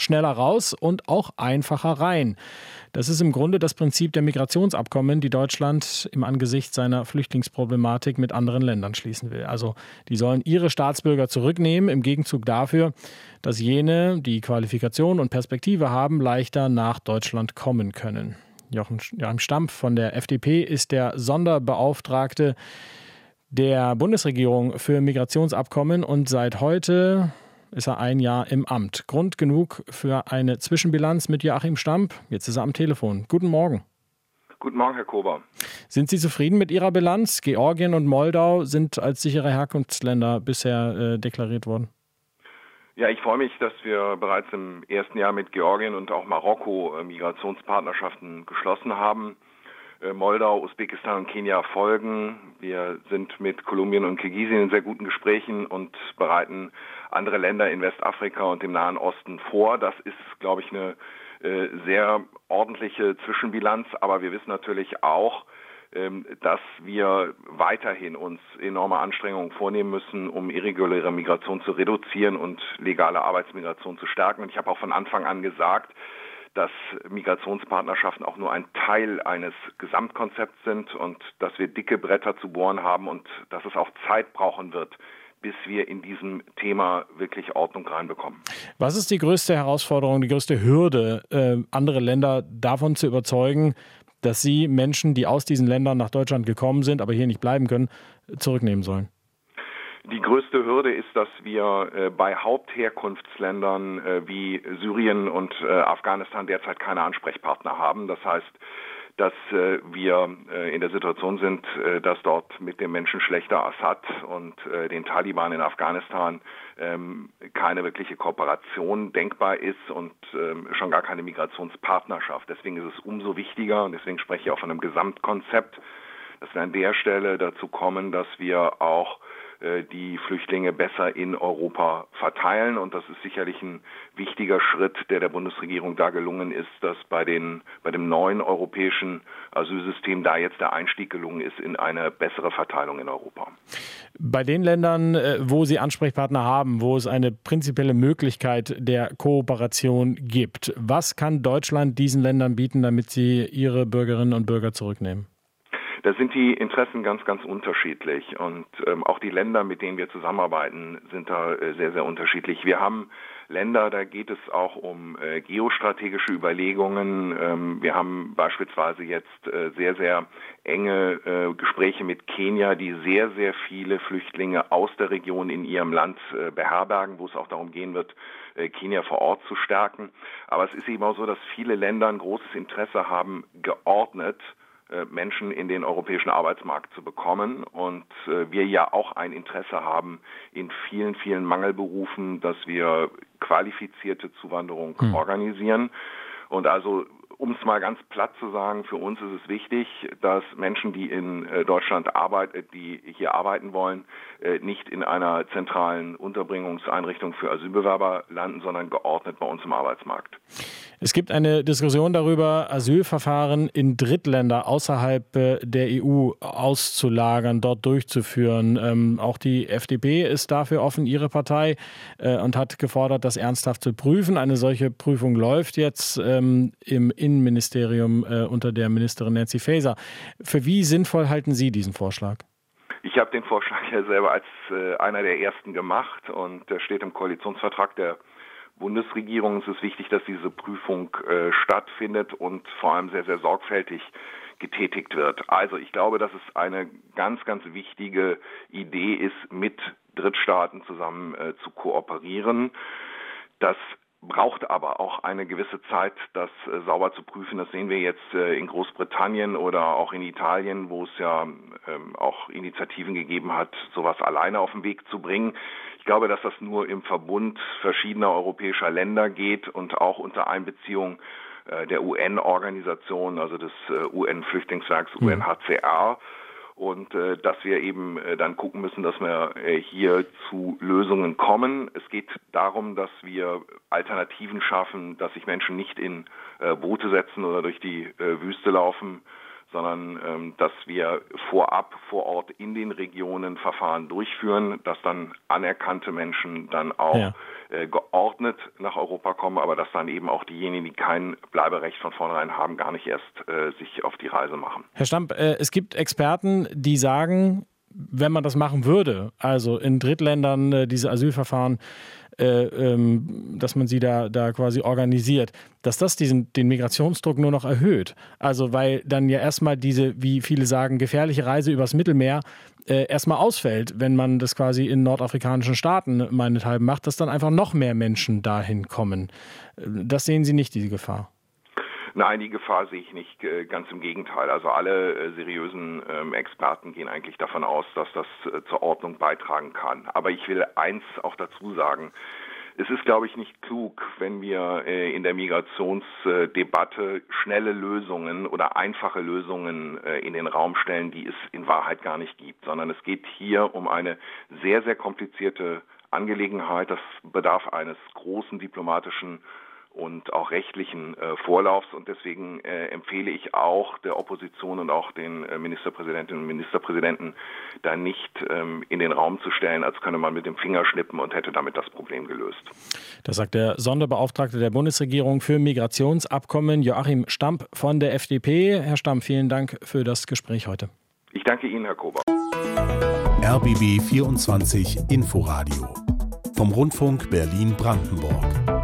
schneller raus und auch einfacher rein. Das ist im Grunde das Prinzip der Migrationsabkommen, die Deutschland im Angesicht seiner Flüchtlingsproblematik mit anderen Ländern schließen will. Also die sollen ihre Staatsbürger zurücknehmen, im Gegenzug dafür, dass jene, die Qualifikation und Perspektive haben, leichter nach Deutschland kommen können. Jochen, Joachim Stampf von der FDP ist der Sonderbeauftragte der Bundesregierung für Migrationsabkommen und seit heute ist er ein Jahr im Amt. Grund genug für eine Zwischenbilanz mit Joachim Stamp. Jetzt ist er am Telefon. Guten Morgen. Guten Morgen, Herr Kober. Sind Sie zufrieden mit Ihrer Bilanz? Georgien und Moldau sind als sichere Herkunftsländer bisher äh, deklariert worden. Ja, ich freue mich, dass wir bereits im ersten Jahr mit Georgien und auch Marokko äh, Migrationspartnerschaften geschlossen haben. Äh, Moldau, Usbekistan und Kenia folgen. Wir sind mit Kolumbien und Kirgisien in sehr guten Gesprächen und bereiten andere Länder in Westafrika und dem Nahen Osten vor. Das ist, glaube ich, eine äh, sehr ordentliche Zwischenbilanz. Aber wir wissen natürlich auch, ähm, dass wir weiterhin uns enorme Anstrengungen vornehmen müssen, um irreguläre Migration zu reduzieren und legale Arbeitsmigration zu stärken. Und ich habe auch von Anfang an gesagt, dass Migrationspartnerschaften auch nur ein Teil eines Gesamtkonzepts sind und dass wir dicke Bretter zu bohren haben und dass es auch Zeit brauchen wird, bis wir in diesem Thema wirklich Ordnung reinbekommen. Was ist die größte Herausforderung, die größte Hürde, äh, andere Länder davon zu überzeugen, dass sie Menschen, die aus diesen Ländern nach Deutschland gekommen sind, aber hier nicht bleiben können, zurücknehmen sollen? Die größte Hürde ist, dass wir äh, bei Hauptherkunftsländern äh, wie Syrien und äh, Afghanistan derzeit keine Ansprechpartner haben. Das heißt, dass wir in der Situation sind, dass dort mit dem menschenschlechter Assad und den Taliban in Afghanistan ähm, keine wirkliche Kooperation denkbar ist und ähm, schon gar keine Migrationspartnerschaft. Deswegen ist es umso wichtiger und deswegen spreche ich auch von einem Gesamtkonzept, dass wir an der Stelle dazu kommen, dass wir auch die Flüchtlinge besser in Europa verteilen. Und das ist sicherlich ein wichtiger Schritt, der der Bundesregierung da gelungen ist, dass bei, den, bei dem neuen europäischen Asylsystem da jetzt der Einstieg gelungen ist in eine bessere Verteilung in Europa. Bei den Ländern, äh, wo Sie Ansprechpartner haben, wo es eine prinzipielle Möglichkeit der Kooperation gibt, was kann Deutschland diesen Ländern bieten, damit sie ihre Bürgerinnen und Bürger zurücknehmen? Da sind die Interessen ganz, ganz unterschiedlich und ähm, auch die Länder, mit denen wir zusammenarbeiten, sind da äh, sehr, sehr unterschiedlich. Wir haben Länder, da geht es auch um äh, geostrategische Überlegungen. Ähm, wir haben beispielsweise jetzt äh, sehr, sehr enge äh, Gespräche mit Kenia, die sehr, sehr viele Flüchtlinge aus der Region in ihrem Land äh, beherbergen, wo es auch darum gehen wird, äh, Kenia vor Ort zu stärken. Aber es ist eben auch so, dass viele Länder ein großes Interesse haben, geordnet Menschen in den europäischen Arbeitsmarkt zu bekommen. Und äh, wir ja auch ein Interesse haben in vielen, vielen Mangelberufen, dass wir qualifizierte Zuwanderung hm. organisieren. Und also um es mal ganz platt zu sagen, für uns ist es wichtig, dass Menschen, die in äh, Deutschland arbeiten, die hier arbeiten wollen, nicht in einer zentralen Unterbringungseinrichtung für Asylbewerber landen, sondern geordnet bei uns im Arbeitsmarkt. Es gibt eine Diskussion darüber, Asylverfahren in Drittländer außerhalb äh, der EU auszulagern, dort durchzuführen. Ähm, auch die FDP ist dafür offen, ihre Partei, äh, und hat gefordert, das ernsthaft zu prüfen. Eine solche Prüfung läuft jetzt ähm, im Innenministerium äh, unter der Ministerin Nancy Faeser. Für wie sinnvoll halten Sie diesen Vorschlag? Ich habe den Vorschlag ja selber als äh, einer der ersten gemacht und der steht im Koalitionsvertrag der Bundesregierung ist es wichtig, dass diese Prüfung äh, stattfindet und vor allem sehr, sehr sorgfältig getätigt wird. Also ich glaube, dass es eine ganz, ganz wichtige Idee ist, mit Drittstaaten zusammen äh, zu kooperieren. Das braucht aber auch eine gewisse Zeit, das äh, sauber zu prüfen. Das sehen wir jetzt äh, in Großbritannien oder auch in Italien, wo es ja ähm, auch Initiativen gegeben hat, sowas alleine auf den Weg zu bringen. Ich glaube, dass das nur im Verbund verschiedener europäischer Länder geht und auch unter Einbeziehung äh, der UN-Organisation, also des UN-Flüchtlingswerks UNHCR und äh, dass wir eben äh, dann gucken müssen, dass wir äh, hier zu Lösungen kommen. Es geht darum, dass wir Alternativen schaffen, dass sich Menschen nicht in äh, Boote setzen oder durch die äh, Wüste laufen, sondern ähm, dass wir vorab vor Ort in den Regionen Verfahren durchführen, dass dann anerkannte Menschen dann auch ja. äh, geordnet nach Europa kommen, aber dass dann eben auch diejenigen, die kein Bleiberecht von vornherein haben, gar nicht erst äh, sich auf die Reise machen. Herr Stamp, äh, es gibt Experten, die sagen, wenn man das machen würde, also in Drittländern äh, diese Asylverfahren, äh, ähm, dass man sie da, da quasi organisiert, dass das diesen, den Migrationsdruck nur noch erhöht. Also weil dann ja erstmal diese, wie viele sagen, gefährliche Reise übers Mittelmeer äh, erstmal ausfällt, wenn man das quasi in nordafrikanischen Staaten meinethalben macht, dass dann einfach noch mehr Menschen dahin kommen. Äh, das sehen Sie nicht, diese Gefahr. Nein, die Gefahr sehe ich nicht. Äh, ganz im Gegenteil. Also alle äh, seriösen ähm, Experten gehen eigentlich davon aus, dass das äh, zur Ordnung beitragen kann. Aber ich will eins auch dazu sagen. Es ist, glaube ich, nicht klug, wenn wir in der Migrationsdebatte schnelle Lösungen oder einfache Lösungen in den Raum stellen, die es in Wahrheit gar nicht gibt, sondern es geht hier um eine sehr, sehr komplizierte Angelegenheit. Das bedarf eines großen diplomatischen und auch rechtlichen äh, Vorlaufs. Und deswegen äh, empfehle ich auch der Opposition und auch den äh, Ministerpräsidentinnen und Ministerpräsidenten, da nicht ähm, in den Raum zu stellen, als könne man mit dem Finger schnippen und hätte damit das Problem gelöst. Das sagt der Sonderbeauftragte der Bundesregierung für Migrationsabkommen, Joachim Stamp von der FDP. Herr Stamp, vielen Dank für das Gespräch heute. Ich danke Ihnen, Herr Kober. RBB 24 Inforadio vom Rundfunk Berlin-Brandenburg.